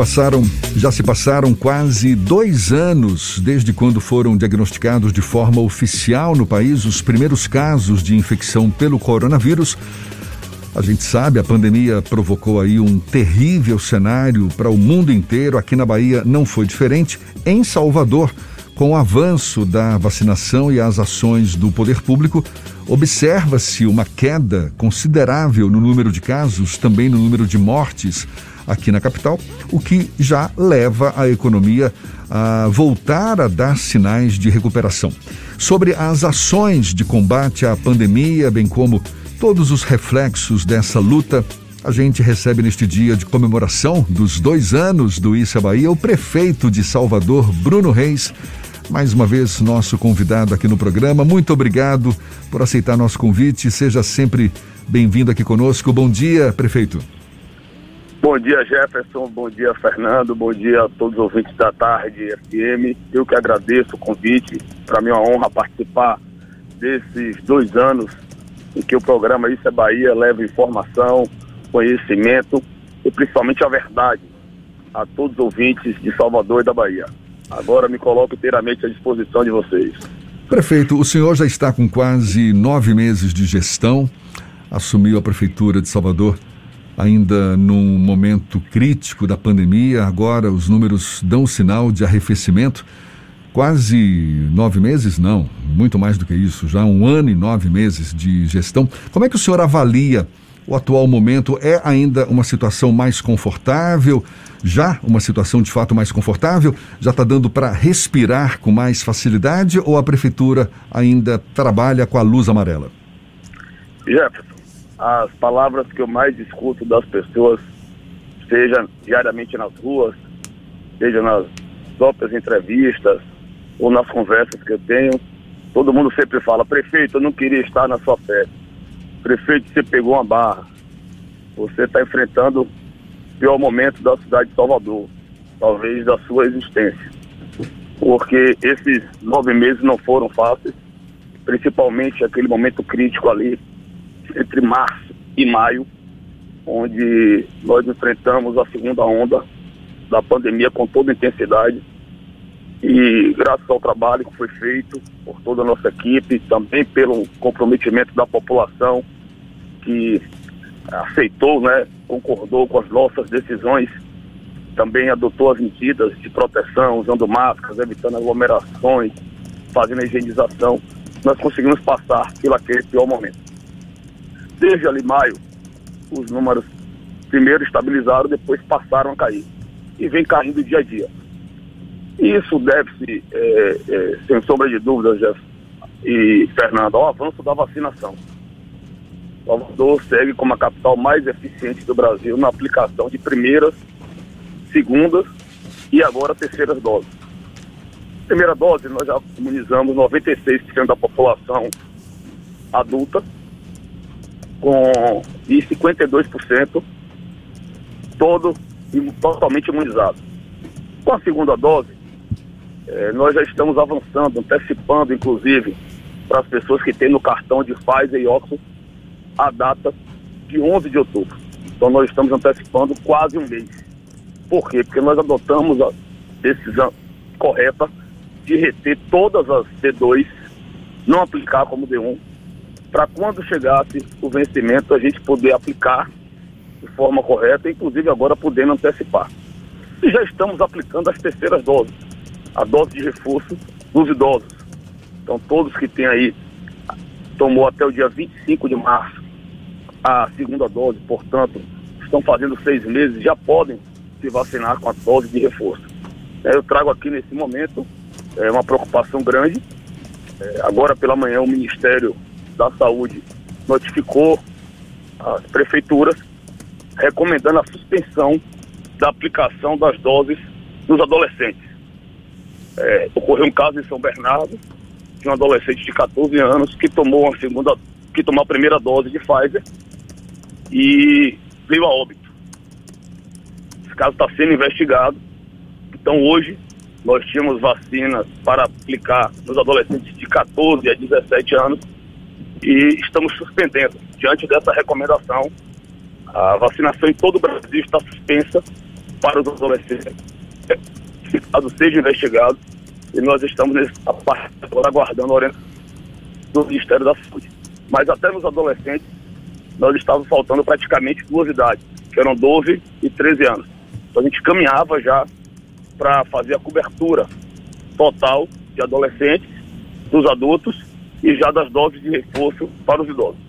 passaram, já se passaram quase dois anos desde quando foram diagnosticados de forma oficial no país os primeiros casos de infecção pelo coronavírus. A gente sabe, a pandemia provocou aí um terrível cenário para o mundo inteiro. Aqui na Bahia não foi diferente. Em Salvador, com o avanço da vacinação e as ações do poder público, observa-se uma queda considerável no número de casos, também no número de mortes aqui na capital, o que já leva a economia a voltar a dar sinais de recuperação. Sobre as ações de combate à pandemia, bem como todos os reflexos dessa luta, a gente recebe neste dia de comemoração dos dois anos do Issa Bahia o prefeito de Salvador, Bruno Reis. Mais uma vez, nosso convidado aqui no programa. Muito obrigado por aceitar nosso convite. Seja sempre bem-vindo aqui conosco. Bom dia, prefeito. Bom dia, Jefferson. Bom dia, Fernando. Bom dia a todos os ouvintes da tarde FM. Eu que agradeço o convite. Para mim é uma honra participar desses dois anos em que o programa Isso é Bahia leva informação, conhecimento e principalmente a verdade a todos os ouvintes de Salvador e da Bahia. Agora me coloco inteiramente à disposição de vocês. Prefeito, o senhor já está com quase nove meses de gestão, assumiu a Prefeitura de Salvador ainda num momento crítico da pandemia. Agora os números dão sinal de arrefecimento. Quase nove meses, não, muito mais do que isso, já um ano e nove meses de gestão. Como é que o senhor avalia o atual momento? É ainda uma situação mais confortável? Já uma situação de fato mais confortável? Já está dando para respirar com mais facilidade ou a prefeitura ainda trabalha com a luz amarela? Jefferson, as palavras que eu mais escuto das pessoas, seja diariamente nas ruas, seja nas próprias entrevistas ou nas conversas que eu tenho, todo mundo sempre fala, prefeito, eu não queria estar na sua festa. Prefeito, você pegou uma barra. Você está enfrentando o pior momento da cidade de Salvador, talvez da sua existência. Porque esses nove meses não foram fáceis, principalmente aquele momento crítico ali entre março e maio, onde nós enfrentamos a segunda onda da pandemia com toda intensidade. E graças ao trabalho que foi feito por toda a nossa equipe, também pelo comprometimento da população que aceitou, né, concordou com as nossas decisões, também adotou as medidas de proteção, usando máscaras, evitando aglomerações, fazendo a higienização, nós conseguimos passar pelo aquele pior momento desde ali maio, os números primeiro estabilizaram, depois passaram a cair. E vem caindo dia a dia. Isso deve-se, é, é, sem sombra de dúvidas, Jeff e Fernando, ao avanço da vacinação. Salvador segue como a capital mais eficiente do Brasil na aplicação de primeiras, segundas e agora terceiras doses. Primeira dose, nós já imunizamos 96% da população adulta com e 52% todo totalmente imunizado. Com a segunda dose, eh, nós já estamos avançando, antecipando, inclusive, para as pessoas que têm no cartão de Pfizer e Oxford a data de 11 de outubro. Então nós estamos antecipando quase um mês. Por quê? Porque nós adotamos a decisão correta de reter todas as D2, não aplicar como D1, para quando chegasse o vencimento a gente poder aplicar de forma correta, inclusive agora podendo antecipar. E já estamos aplicando as terceiras doses, a dose de reforço dos idosos. Então todos que têm aí, tomou até o dia 25 de março a segunda dose, portanto, estão fazendo seis meses, já podem se vacinar com a dose de reforço. É, eu trago aqui nesse momento é, uma preocupação grande. É, agora pela manhã o Ministério da Saúde notificou as prefeituras recomendando a suspensão da aplicação das doses nos adolescentes. É, ocorreu um caso em São Bernardo de um adolescente de 14 anos que tomou a segunda, que tomou a primeira dose de Pfizer e veio a óbito. Esse caso está sendo investigado. Então hoje nós tínhamos vacinas para aplicar nos adolescentes de 14 a 17 anos e estamos suspendendo. Diante dessa recomendação, a vacinação em todo o Brasil está suspensa para os adolescentes. Caso seja investigado e nós estamos nesse, agora aguardando a orientação do Ministério da Saúde. Mas até nos adolescentes, nós estávamos faltando praticamente duas idades, que eram 12 e 13 anos. Então a gente caminhava já para fazer a cobertura total de adolescentes, dos adultos e já das doses de reforço para os idosos.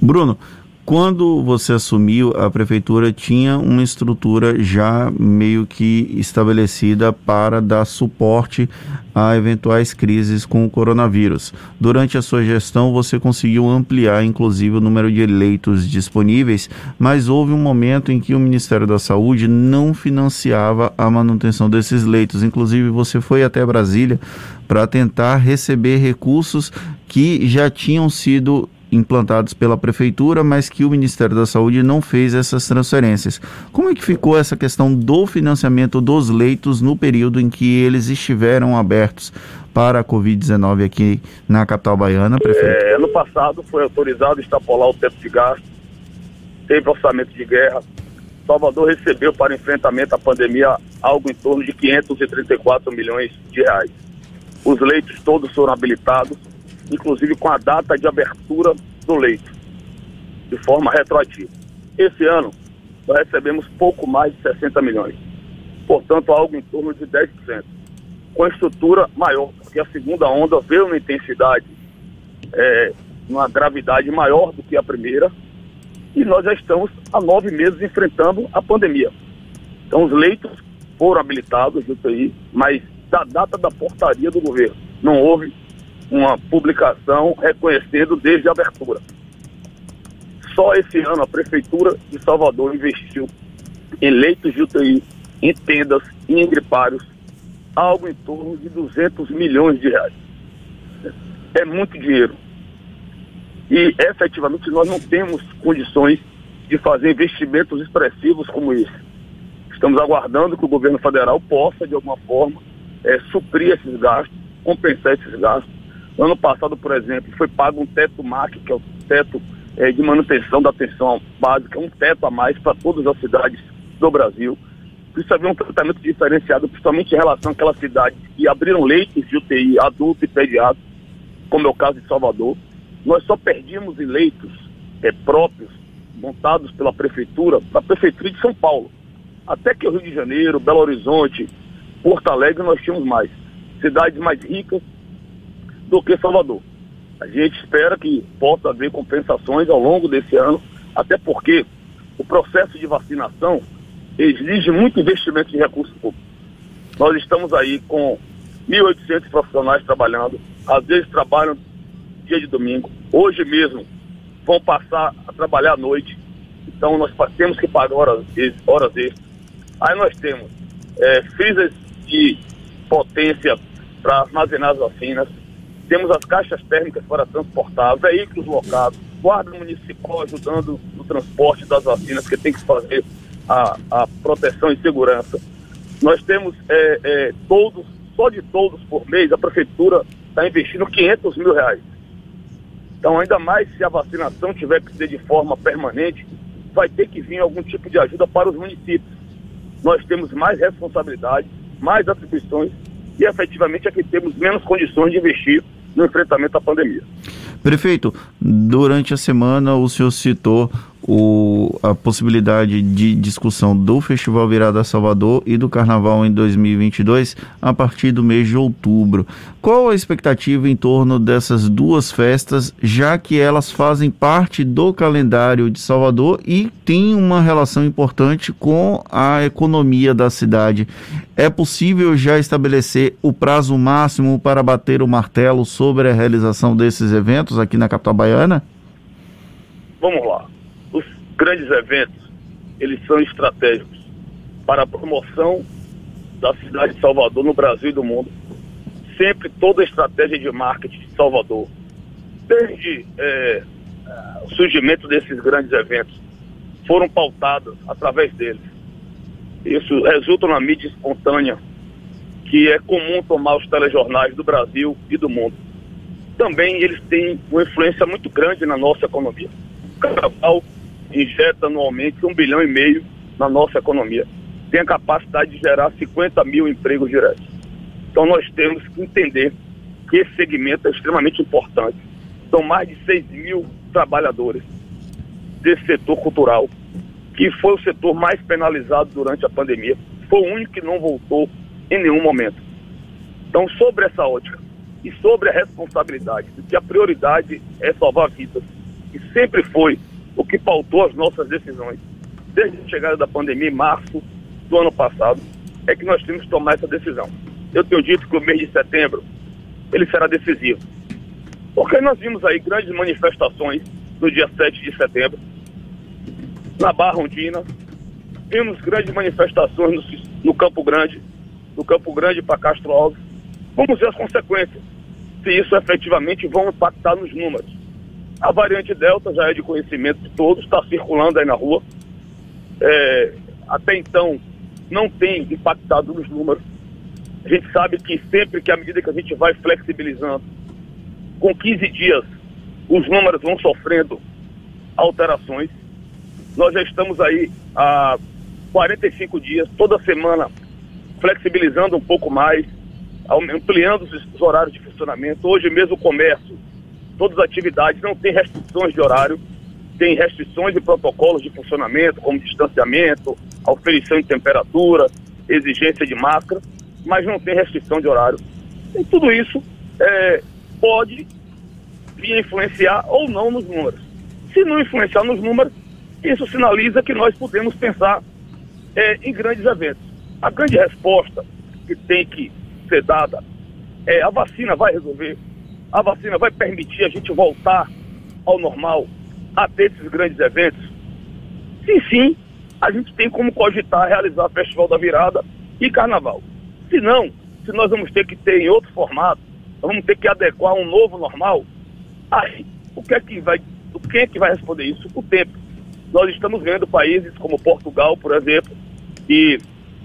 Bruno, quando você assumiu, a prefeitura tinha uma estrutura já meio que estabelecida para dar suporte a eventuais crises com o coronavírus. Durante a sua gestão, você conseguiu ampliar, inclusive, o número de leitos disponíveis, mas houve um momento em que o Ministério da Saúde não financiava a manutenção desses leitos. Inclusive, você foi até Brasília para tentar receber recursos que já tinham sido implantados pela prefeitura, mas que o Ministério da Saúde não fez essas transferências. Como é que ficou essa questão do financiamento dos leitos no período em que eles estiveram abertos para a Covid-19 aqui na capital baiana, prefeito? É, ano passado foi autorizado extrapolar o teto de gasto, teve orçamento de guerra. Salvador recebeu para enfrentamento à pandemia algo em torno de 534 milhões de reais. Os leitos todos foram habilitados, inclusive com a data de abertura do leito, de forma retroativa. Esse ano, nós recebemos pouco mais de 60 milhões, portanto, algo em torno de 10%, com estrutura maior, porque a segunda onda veio uma intensidade, é, uma gravidade maior do que a primeira, e nós já estamos há nove meses enfrentando a pandemia. Então, os leitos foram habilitados UTI, mas da data da portaria do governo, não houve uma publicação reconhecendo desde a abertura. Só esse ano a Prefeitura de Salvador investiu em leitos de UTI, em tendas e em gripários, algo em torno de 200 milhões de reais. É muito dinheiro. E efetivamente nós não temos condições de fazer investimentos expressivos como esse. Estamos aguardando que o governo federal possa, de alguma forma, é, suprir esses gastos, compensar esses gastos ano passado, por exemplo, foi pago um teto MAC, que é o teto é, de manutenção da atenção básica, um teto a mais para todas as cidades do Brasil. Precisa haver um tratamento diferenciado, principalmente em relação àquelas cidades que abriram leitos de UTI adulto e pediátrico, como é o caso de Salvador. Nós só perdíamos leitos é, próprios, montados pela Prefeitura, para a Prefeitura de São Paulo. Até que o Rio de Janeiro, Belo Horizonte, Porto Alegre, nós tínhamos mais. Cidades mais ricas do que Salvador. A gente espera que possa haver compensações ao longo desse ano, até porque o processo de vacinação exige muito investimento de recursos públicos. Nós estamos aí com 1.800 profissionais trabalhando, às vezes trabalham dia de domingo, hoje mesmo vão passar a trabalhar à noite, então nós temos que pagar horas, horas extras. Aí nós temos é, freezers de potência para armazenar as vacinas, temos as caixas térmicas para transportar, veículos locados, guarda municipal ajudando no transporte das vacinas, que tem que fazer a, a proteção e segurança. Nós temos é, é, todos, só de todos por mês, a prefeitura está investindo 500 mil reais. Então, ainda mais se a vacinação tiver que ser de forma permanente, vai ter que vir algum tipo de ajuda para os municípios. Nós temos mais responsabilidade, mais atribuições e efetivamente aqui temos menos condições de investir no enfrentamento à pandemia. Prefeito, durante a semana o senhor citou o, a possibilidade de discussão do Festival Virada Salvador e do Carnaval em 2022 a partir do mês de outubro. Qual a expectativa em torno dessas duas festas, já que elas fazem parte do calendário de Salvador e têm uma relação importante com a economia da cidade? É possível já estabelecer o prazo máximo para bater o martelo sobre a realização desses eventos aqui na capital baiana? Vamos lá grandes eventos, eles são estratégicos para a promoção da cidade de Salvador no Brasil e do mundo. Sempre toda a estratégia de marketing de Salvador, desde é, o surgimento desses grandes eventos, foram pautadas através deles. Isso resulta na mídia espontânea, que é comum tomar os telejornais do Brasil e do mundo. Também eles têm uma influência muito grande na nossa economia. O carnaval injeta anualmente um bilhão e meio na nossa economia, tem a capacidade de gerar 50 mil empregos diretos. Então nós temos que entender que esse segmento é extremamente importante. São mais de 6 mil trabalhadores desse setor cultural, que foi o setor mais penalizado durante a pandemia. Foi o único que não voltou em nenhum momento. Então, sobre essa ótica e sobre a responsabilidade de que a prioridade é salvar vidas, que sempre foi o que pautou as nossas decisões, desde a chegada da pandemia em março do ano passado, é que nós temos que tomar essa decisão. Eu tenho dito que o mês de setembro ele será decisivo. Porque nós vimos aí grandes manifestações no dia 7 de setembro, na Barra Ondina, vimos grandes manifestações no, no Campo Grande, do Campo Grande para Castro Alves. Vamos ver as consequências, se isso efetivamente vão impactar nos números. A variante Delta já é de conhecimento de todos, está circulando aí na rua. É, até então, não tem impactado nos números. A gente sabe que sempre que à medida que a gente vai flexibilizando, com 15 dias, os números vão sofrendo alterações. Nós já estamos aí há 45 dias, toda semana, flexibilizando um pouco mais, ampliando os horários de funcionamento. Hoje mesmo o comércio, todas as atividades não tem restrições de horário, tem restrições e protocolos de funcionamento, como distanciamento, aferição de temperatura, exigência de máscara, mas não tem restrição de horário. E tudo isso é, pode vir influenciar ou não nos números. Se não influenciar nos números, isso sinaliza que nós podemos pensar é, em grandes eventos. A grande resposta que tem que ser dada é a vacina vai resolver, a vacina vai permitir a gente voltar ao normal, a ter esses grandes eventos. Se sim, a gente tem como cogitar realizar Festival da Virada e Carnaval. Se não, se nós vamos ter que ter em outro formato, vamos ter que adequar um novo normal, aí o que é que vai, quem é que vai responder isso? O tempo. Nós estamos vendo países como Portugal, por exemplo, que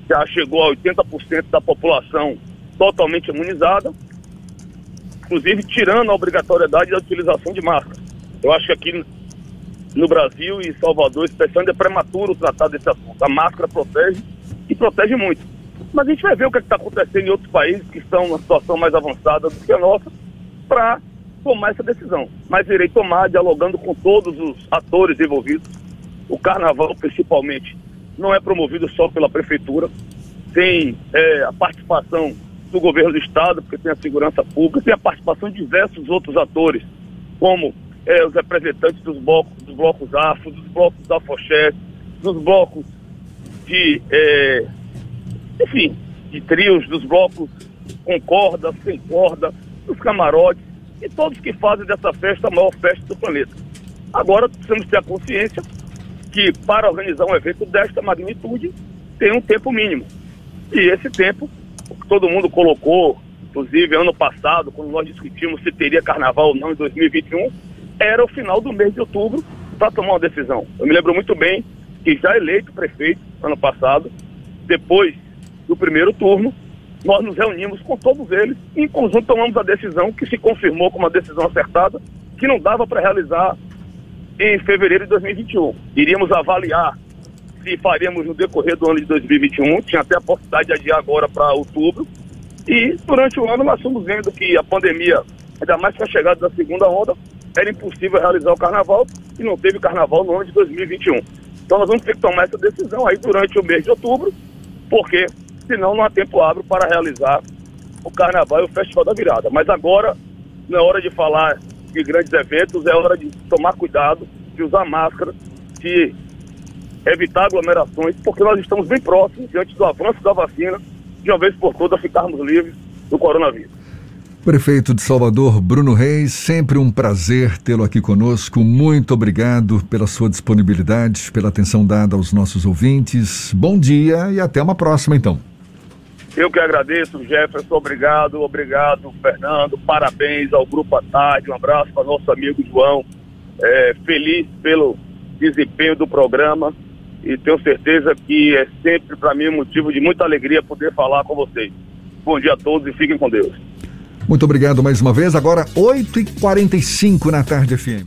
já chegou a 80% da população totalmente imunizada, inclusive tirando a obrigatoriedade da utilização de máscara. Eu acho que aqui no Brasil e Salvador, especialmente, é prematuro tratar desse assunto. A máscara protege e protege muito. Mas a gente vai ver o que é está acontecendo em outros países que estão numa situação mais avançada do que a nossa para tomar essa decisão. Mas irei tomar dialogando com todos os atores envolvidos. O carnaval, principalmente, não é promovido só pela prefeitura, tem é, a participação do governo do estado, porque tem a segurança pública, tem a participação de diversos outros atores, como é, os representantes dos blocos, dos blocos afro, dos blocos da Fochete, dos blocos de, é, enfim, de trios, dos blocos com corda, sem corda, dos camarotes, e todos que fazem dessa festa a maior festa do planeta. Agora, precisamos ter a consciência que para organizar um evento desta magnitude tem um tempo mínimo. E esse tempo, todo mundo colocou, inclusive ano passado, quando nós discutimos se teria carnaval ou não em 2021, era o final do mês de outubro para tomar uma decisão. Eu me lembro muito bem que já eleito prefeito ano passado, depois do primeiro turno, nós nos reunimos com todos eles e em conjunto tomamos a decisão que se confirmou como uma decisão acertada, que não dava para realizar em fevereiro de 2021. Iríamos avaliar se faríamos no decorrer do ano de 2021, tinha até a possibilidade de adiar agora para outubro. E durante o ano nós estamos vendo que a pandemia, ainda mais com a chegada da segunda onda, era impossível realizar o carnaval e não teve carnaval no ano de 2021. Então nós vamos ter que tomar essa decisão aí durante o mês de outubro, porque senão não há tempo hábil para realizar o carnaval e o festival da virada. Mas agora não é hora de falar de grandes eventos, é hora de tomar cuidado, de usar máscara, de evitar aglomerações, porque nós estamos bem próximos, diante do avanço da vacina, de uma vez por todas ficarmos livres do coronavírus. Prefeito de Salvador, Bruno Reis, sempre um prazer tê-lo aqui conosco. Muito obrigado pela sua disponibilidade, pela atenção dada aos nossos ouvintes. Bom dia e até uma próxima, então. Eu que agradeço, Jefferson. Obrigado, obrigado, Fernando. Parabéns ao Grupo à Tarde. Um abraço para nosso amigo João. É, feliz pelo desempenho do programa e tenho certeza que é sempre para mim motivo de muita alegria poder falar com vocês. Bom dia a todos e fiquem com Deus. Muito obrigado mais uma vez. Agora, 8h45 na tarde FM.